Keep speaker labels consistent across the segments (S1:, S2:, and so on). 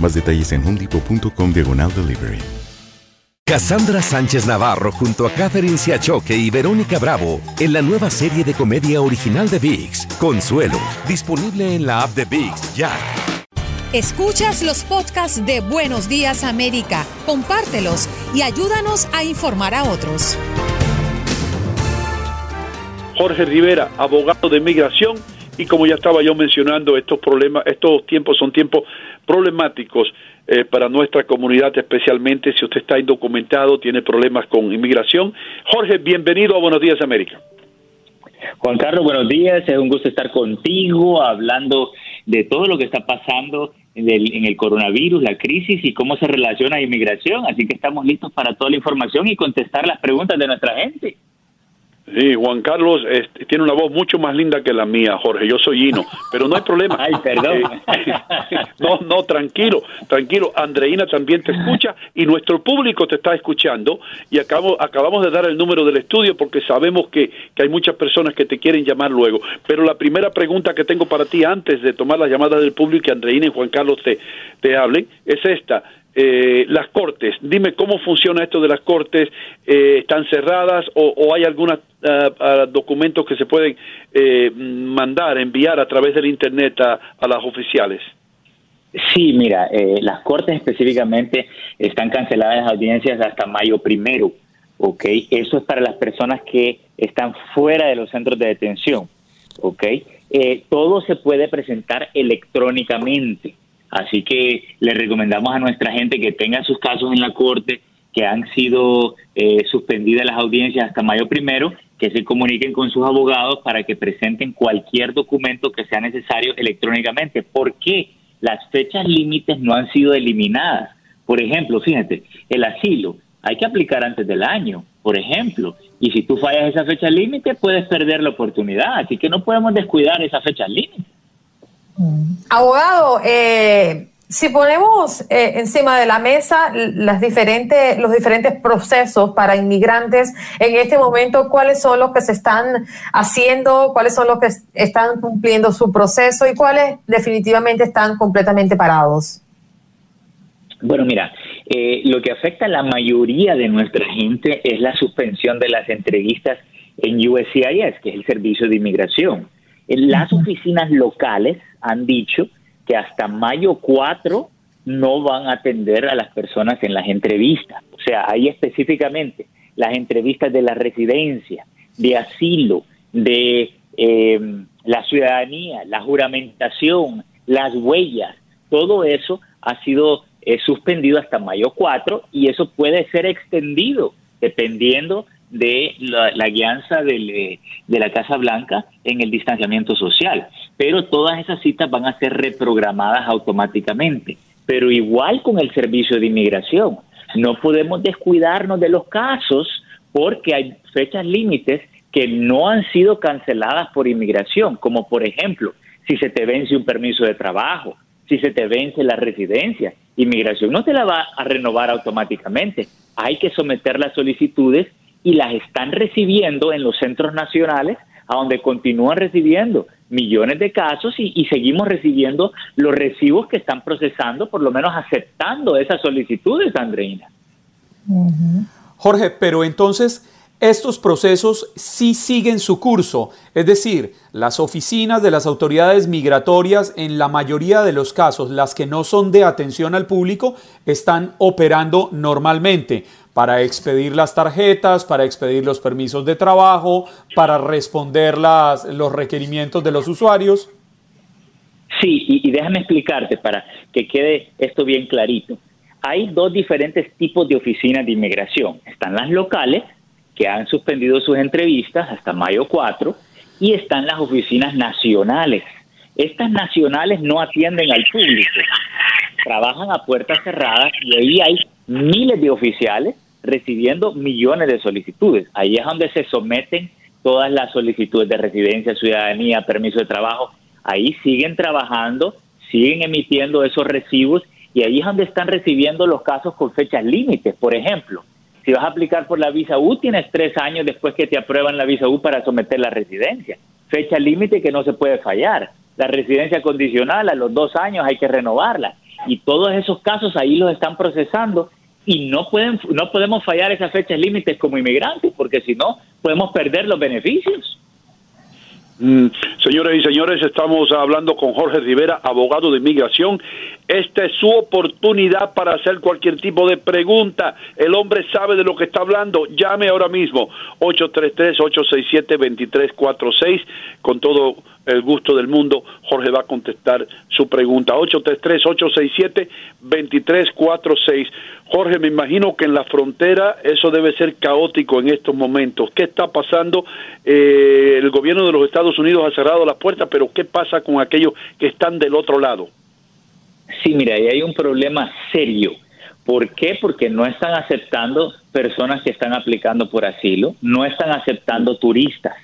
S1: Más detalles en homedepot.com diagonal delivery.
S2: Cassandra Sánchez Navarro junto a Catherine Siachoque y Verónica Bravo en la nueva serie de comedia original de VIX, Consuelo, disponible en la app de VIX ya.
S3: Escuchas los podcasts de Buenos Días América, compártelos y ayúdanos a informar a otros.
S4: Jorge Rivera, abogado de migración y como ya estaba yo mencionando, estos problemas, estos tiempos son tiempos problemáticos eh, para nuestra comunidad, especialmente si usted está indocumentado, tiene problemas con inmigración. Jorge, bienvenido a Buenos Días América.
S5: Juan Carlos, buenos días. Es un gusto estar contigo hablando de todo lo que está pasando en el, en el, coronavirus, la crisis y cómo se relaciona a inmigración. Así que estamos listos para toda la información y contestar las preguntas de nuestra gente.
S4: Sí, Juan Carlos este, tiene una voz mucho más linda que la mía, Jorge. Yo soy Hino, pero no hay problema.
S5: Ay, perdón.
S4: No, no, tranquilo, tranquilo. Andreina también te escucha y nuestro público te está escuchando. Y acabo, acabamos de dar el número del estudio porque sabemos que, que hay muchas personas que te quieren llamar luego. Pero la primera pregunta que tengo para ti antes de tomar las llamadas del público y que Andreina y Juan Carlos te, te hablen es esta. Eh, las cortes. Dime cómo funciona esto de las cortes. Eh, ¿Están cerradas o, hay algunos uh, documentos que se pueden eh, mandar, enviar a través del Internet a, a las oficiales?
S5: Sí, mira, eh, las cortes específicamente están canceladas las audiencias hasta mayo primero. ¿ok? Eso es para las personas que están fuera de los centros de detención. ¿ok? Eh, todo se puede presentar electrónicamente. Así que le recomendamos a nuestra gente que tenga sus casos en la corte, que han sido eh, suspendidas las audiencias hasta mayo primero, que se comuniquen con sus abogados para que presenten cualquier documento que sea necesario electrónicamente. ¿Por qué? Las fechas límites no han sido eliminadas. Por ejemplo, fíjate, el asilo hay que aplicar antes del año, por ejemplo, y si tú fallas esa fecha límite puedes perder la oportunidad, así que no podemos descuidar esa fecha límite.
S6: Abogado, eh, si ponemos eh, encima de la mesa las diferentes, los diferentes procesos para inmigrantes en este momento, ¿cuáles son los que se están haciendo? ¿Cuáles son los que están cumpliendo su proceso y cuáles definitivamente están completamente parados?
S5: Bueno, mira, eh, lo que afecta a la mayoría de nuestra gente es la suspensión de las entrevistas en USCIS, que es el Servicio de Inmigración. En las oficinas locales han dicho que hasta mayo 4 no van a atender a las personas en las entrevistas. O sea, ahí específicamente las entrevistas de la residencia, de asilo, de em, la ciudadanía, la juramentación, las huellas, todo eso ha sido eh, suspendido hasta mayo 4 y eso puede ser extendido dependiendo de la, la guianza de la Casa Blanca en el distanciamiento social. Pero todas esas citas van a ser reprogramadas automáticamente. Pero igual con el servicio de inmigración. No podemos descuidarnos de los casos porque hay fechas límites que no han sido canceladas por inmigración, como por ejemplo, si se te vence un permiso de trabajo, si se te vence la residencia. inmigración no te la va a renovar automáticamente. Hay que someter las solicitudes y las están recibiendo en los centros nacionales, a donde continúan recibiendo millones de casos y, seguimos recibiendo los recibos que están procesando, por lo menos aceptando esas solicitudes, Andreina.
S7: Jorge, pero entonces estos procesos sí siguen su curso, es decir, las oficinas de las autoridades migratorias en la mayoría de los casos, las que no son de atención al público, están operando normalmente para expedir las tarjetas, para expedir los permisos de trabajo, para responder las, los requerimientos de los usuarios.
S5: Sí, y, y déjame explicarte para que quede esto bien clarito. Hay dos diferentes tipos de oficinas de inmigración. Están las locales, que han suspendido sus entrevistas hasta mayo 4 y están las oficinas nacionales. Estas nacionales no atienden al público, trabajan a puertas cerradas y ahí hay miles de oficiales recibiendo millones de solicitudes. Ahí es donde se someten todas las solicitudes de residencia, ciudadanía, permiso de trabajo. Ahí siguen trabajando, siguen emitiendo esos recibos y ahí es donde están recibiendo los casos con fechas límites. Por ejemplo, si vas a aplicar por la visa U, tienes tres años después que te aprueban la visa U para someter la residencia. Fecha límite que no se puede fallar. La residencia condicional a los dos años hay que renovarla. Y todos esos casos ahí los están procesando y no pueden no podemos fallar esas fechas límites como inmigrantes porque si no podemos perder los beneficios.
S4: Mm, señores y señores, estamos hablando con Jorge Rivera, abogado de inmigración. Esta es su oportunidad para hacer cualquier tipo de pregunta. El hombre sabe de lo que está hablando. Llame ahora mismo 833-867-2346 con todo el gusto del mundo. Jorge va a contestar su pregunta. 833-867-2346. Jorge, me imagino que en la frontera eso debe ser caótico en estos momentos. ¿Qué está pasando? Eh, el gobierno de los Estados Unidos ha cerrado las puertas, pero ¿qué pasa con aquellos que están del otro lado?
S5: Sí, mira, ahí hay un problema serio. ¿Por qué? Porque no están aceptando personas que están aplicando por asilo, no están aceptando turistas.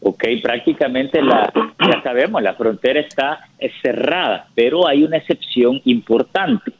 S5: ¿ok? Prácticamente la, ya sabemos, la frontera está cerrada, pero hay una excepción importante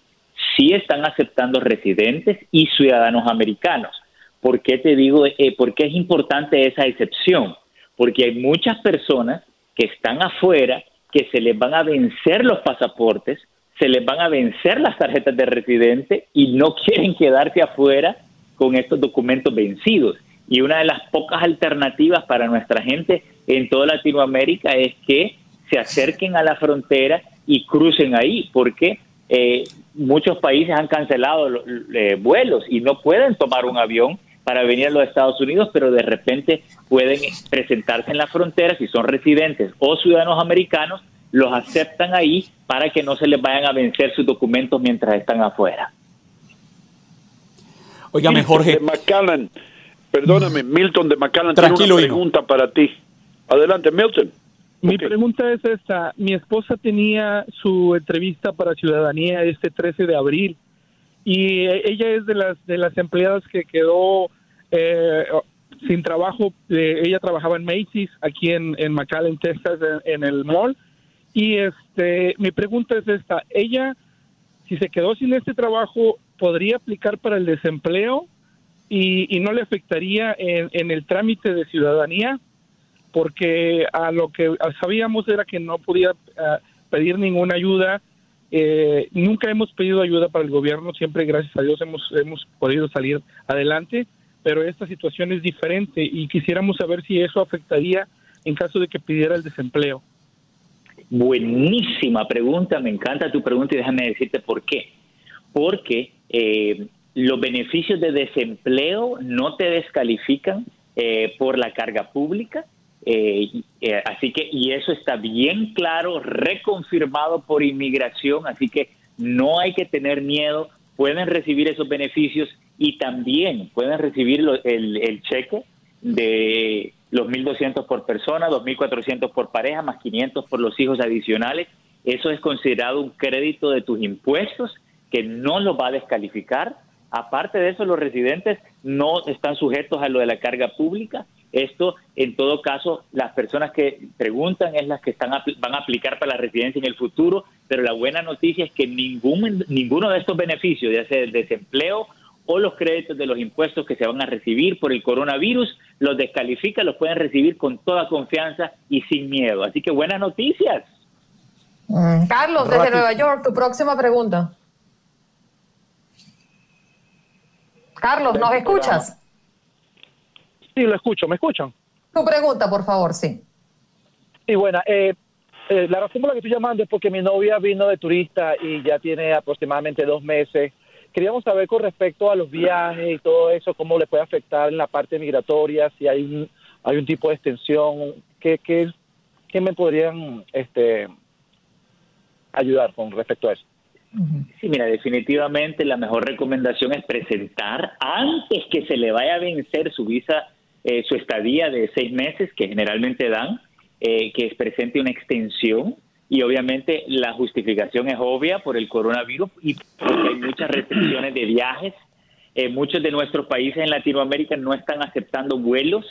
S5: sí están aceptando residentes y ciudadanos americanos. ¿Por qué te digo, eh, por qué es importante esa excepción? Porque hay muchas personas que están afuera, que se les van a vencer los pasaportes, se les van a vencer las tarjetas de residente y no quieren quedarse afuera con estos documentos vencidos. Y una de las pocas alternativas para nuestra gente en toda Latinoamérica es que se acerquen a la frontera y crucen ahí, porque eh, muchos países han cancelado eh, vuelos y no pueden tomar un avión para venir a los Estados Unidos, pero de repente pueden presentarse en la frontera si son residentes o ciudadanos americanos, los aceptan ahí para que no se les vayan a vencer sus documentos mientras están afuera.
S7: Oígame, Jorge.
S4: De perdóname, Milton de McAllen tiene una pregunta para ti. Adelante, Milton.
S8: Mi pregunta es esta. Mi esposa tenía su entrevista para ciudadanía este 13 de abril y ella es de las de las empleadas que quedó eh, sin trabajo. Eh, ella trabajaba en Macy's aquí en, en McAllen, Texas, en, el mall. Y este, mi pregunta es esta. Ella, si se quedó sin este trabajo, ¿podría aplicar para el desempleo y, y no le afectaría en, el trámite de ciudadanía? porque a lo que sabíamos era que no podía eh, pedir ninguna ayuda. Eh, nunca hemos pedido ayuda para el gobierno, siempre gracias a Dios hemos, hemos podido salir adelante, pero esta situación es diferente y quisiéramos saber si eso afectaría en caso de que pidiera el desempleo.
S5: Buenísima pregunta, me encanta tu pregunta y déjame decirte por qué. Porque eh, los beneficios de desempleo no te descalifican por la carga pública, eh, eh, así que, y eso está bien claro, reconfirmado por inmigración, así que no hay que tener miedo, pueden recibir esos beneficios y también pueden recibir el, cheque de los 1.200 por persona, 2.400 por pareja, más 500 por los hijos adicionales. Eso es considerado un crédito de tus impuestos que no lo va a descalificar. Aparte de eso, los residentes no están sujetos a lo de la carga pública Esto, en todo caso, las personas que preguntan es las que están van a aplicar para la residencia en el futuro, pero la buena noticia es que ningún, ninguno de estos beneficios, ya sea el desempleo o los créditos de los impuestos que se van a recibir por el coronavirus, los descalifica, los pueden recibir con toda confianza y sin miedo. Así que buenas noticias.
S6: Mm, Carlos, desde Nueva York, tu próxima pregunta. Carlos, ¿nos escuchas?
S8: Sí, lo escucho. ¿Me escuchan?
S6: Tu pregunta, por favor, sí.
S8: Sí, bueno, eh, eh, la razón por la que estoy llamando es porque mi novia vino de turista y ya tiene aproximadamente dos meses. Queríamos saber con respecto a los viajes y todo eso, cómo le puede afectar en la parte migratoria, si hay un, hay un tipo de extensión, ¿qué, qué, me podrían este, ayudar con respecto a eso?
S5: Sí, mira, definitivamente la mejor recomendación es presentar antes que se le vaya a vencer su visa, eh, su estadía de seis meses que generalmente dan, eh, que presente una extensión y obviamente la justificación es obvia por el coronavirus y porque hay muchas restricciones de viajes. Eh, muchos de nuestros países en Latinoamérica no están aceptando vuelos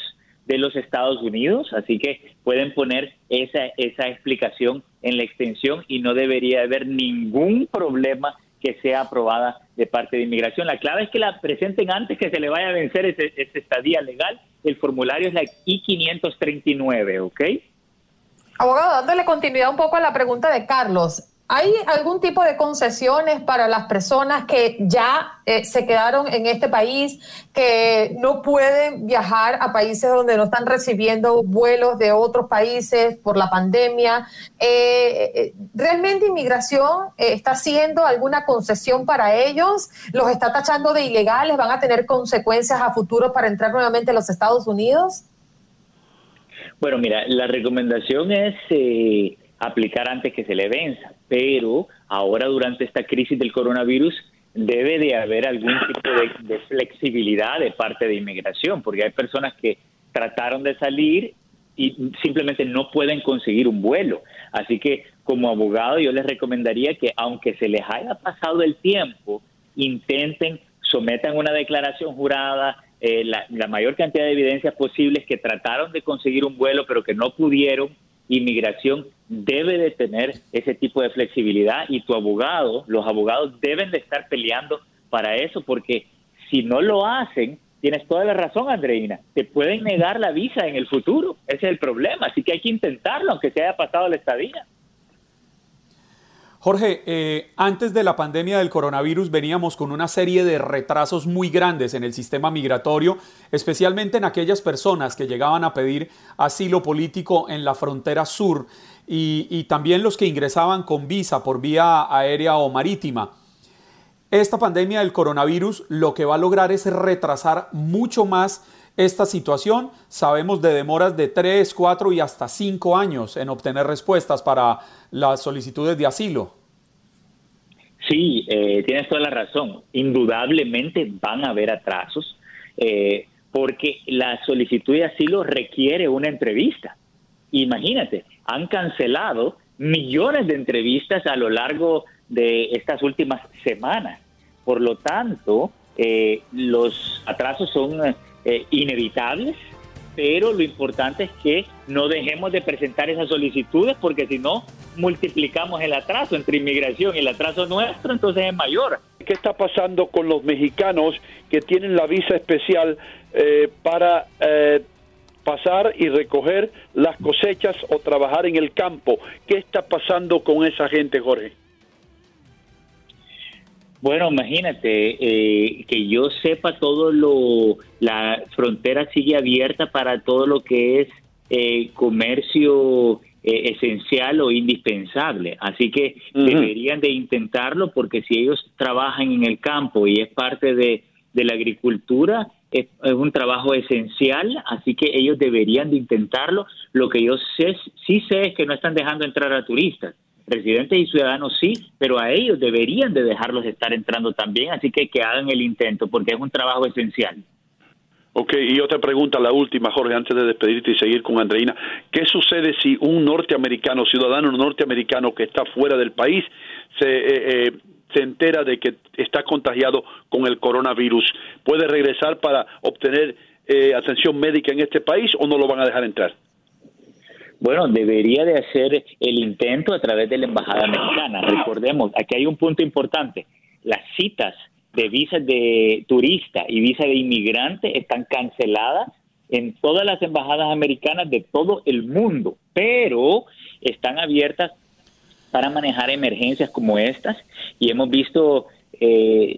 S5: de los Estados Unidos, así que pueden poner esa, esa explicación en la extensión y no debería haber ningún problema que sea aprobada de parte de inmigración. La clave es que la presenten antes que se le vaya a vencer ese estadía legal. El formulario es la I-539, ¿ok?
S6: Abogado, dándole continuidad un poco a la pregunta de Carlos, ¿Hay algún tipo de concesiones para las personas que ya eh, se quedaron en este país, que no pueden viajar a países donde no están recibiendo vuelos de otros países por la pandemia? Eh, eh, ¿Realmente inmigración está haciendo alguna concesión para ellos? ¿Los está tachando de ilegales? ¿Van a tener consecuencias a futuro para entrar nuevamente a los Estados Unidos?
S5: Bueno, mira, la recomendación es aplicar antes que se le venza, pero ahora durante esta crisis del coronavirus debe de haber algún tipo de, flexibilidad de parte de inmigración, porque hay personas que trataron de salir y simplemente no pueden conseguir un vuelo. Así que como abogado yo les recomendaría que aunque se les haya pasado el tiempo, intenten, sometan una declaración jurada, eh, la, la mayor cantidad de evidencias posibles que trataron de conseguir un vuelo pero que no pudieron inmigración debe de tener ese tipo de flexibilidad y tu abogado, los abogados deben de estar peleando para eso porque si no lo hacen, tienes toda la razón, Andreina, te pueden negar la visa en el futuro, ese es el problema, así que hay que intentarlo aunque se haya pasado la estadía.
S7: Jorge, eh, antes de la pandemia del coronavirus veníamos con una serie de retrasos muy grandes en el sistema migratorio, especialmente en aquellas personas que llegaban a pedir asilo político en la frontera sur y, y también los que ingresaban con visa por vía aérea o marítima. Esta pandemia del coronavirus lo que va a lograr es retrasar mucho más esta situación. Sabemos de demoras de 3, 4 y hasta 5 años en obtener respuestas para las solicitudes de asilo.
S5: Sí, eh, tienes toda la razón. Indudablemente van a haber atrasos eh, porque la solicitud de asilo requiere una entrevista. Imagínate, han cancelado millones de entrevistas a lo largo de estas últimas semanas. Por lo tanto, eh, los atrasos son eh, inevitables, pero lo importante es que no dejemos de presentar esas solicitudes porque si no multiplicamos el atraso entre inmigración y el atraso nuestro, entonces es mayor.
S4: ¿Qué está pasando con los mexicanos que tienen la visa especial eh, para eh, pasar y recoger las cosechas o trabajar en el campo? ¿Qué está pasando con esa gente, Jorge?
S5: Bueno, imagínate, eh, que yo sepa todo lo, la frontera sigue abierta para todo lo que es eh, comercio eh, esencial o indispensable. Así que deberían de intentarlo porque si ellos trabajan en el campo y es parte de, de la agricultura, es, es, un trabajo esencial, así que ellos deberían de intentarlo. Lo que yo sé, sí sé es que no están dejando entrar a turistas residentes y ciudadanos sí, pero a ellos deberían de dejarlos estar entrando también, así que que hagan el intento porque es un trabajo esencial.
S4: Ok, y otra pregunta, la última, Jorge, antes de despedirte y seguir con Andreina. ¿Qué sucede si un norteamericano, ciudadano norteamericano que está fuera del país, se, eh, eh, se entera de que está contagiado con el coronavirus? ¿Puede regresar para obtener eh, atención médica en este país o no lo van a dejar entrar?
S5: Bueno, debería de hacer el intento a través de la Embajada Americana. Recordemos, aquí hay un punto importante. Las citas de visa de turista y visa de inmigrante están canceladas en todas las embajadas americanas de todo el mundo, pero están abiertas para manejar emergencias como estas y hemos visto eh,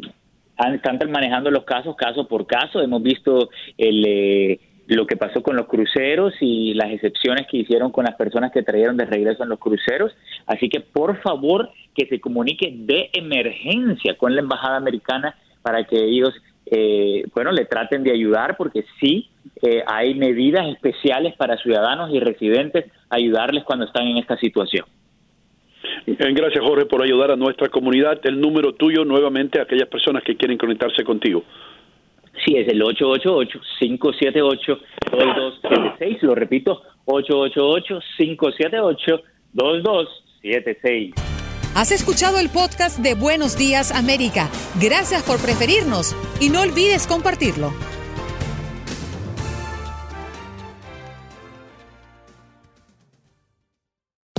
S5: están manejando los casos caso por caso. Hemos visto el, eh, lo que pasó con los cruceros y las excepciones que hicieron con las personas que trajeron de regreso en los cruceros. Así que por favor que se comunique de emergencia con la embajada americana para que ellos, eh, bueno, le traten de ayudar porque sí eh, hay medidas especiales para ciudadanos y residentes ayudarles cuando están en esta situación.
S4: Gracias, Jorge, por ayudar a nuestra comunidad. El número tuyo, nuevamente, a aquellas personas que quieren conectarse contigo.
S5: Sí, es el 888-578-2276. Lo repito, 888-578-2276.
S3: Has escuchado el podcast de Buenos Días América. Gracias por preferirnos y no olvides compartirlo.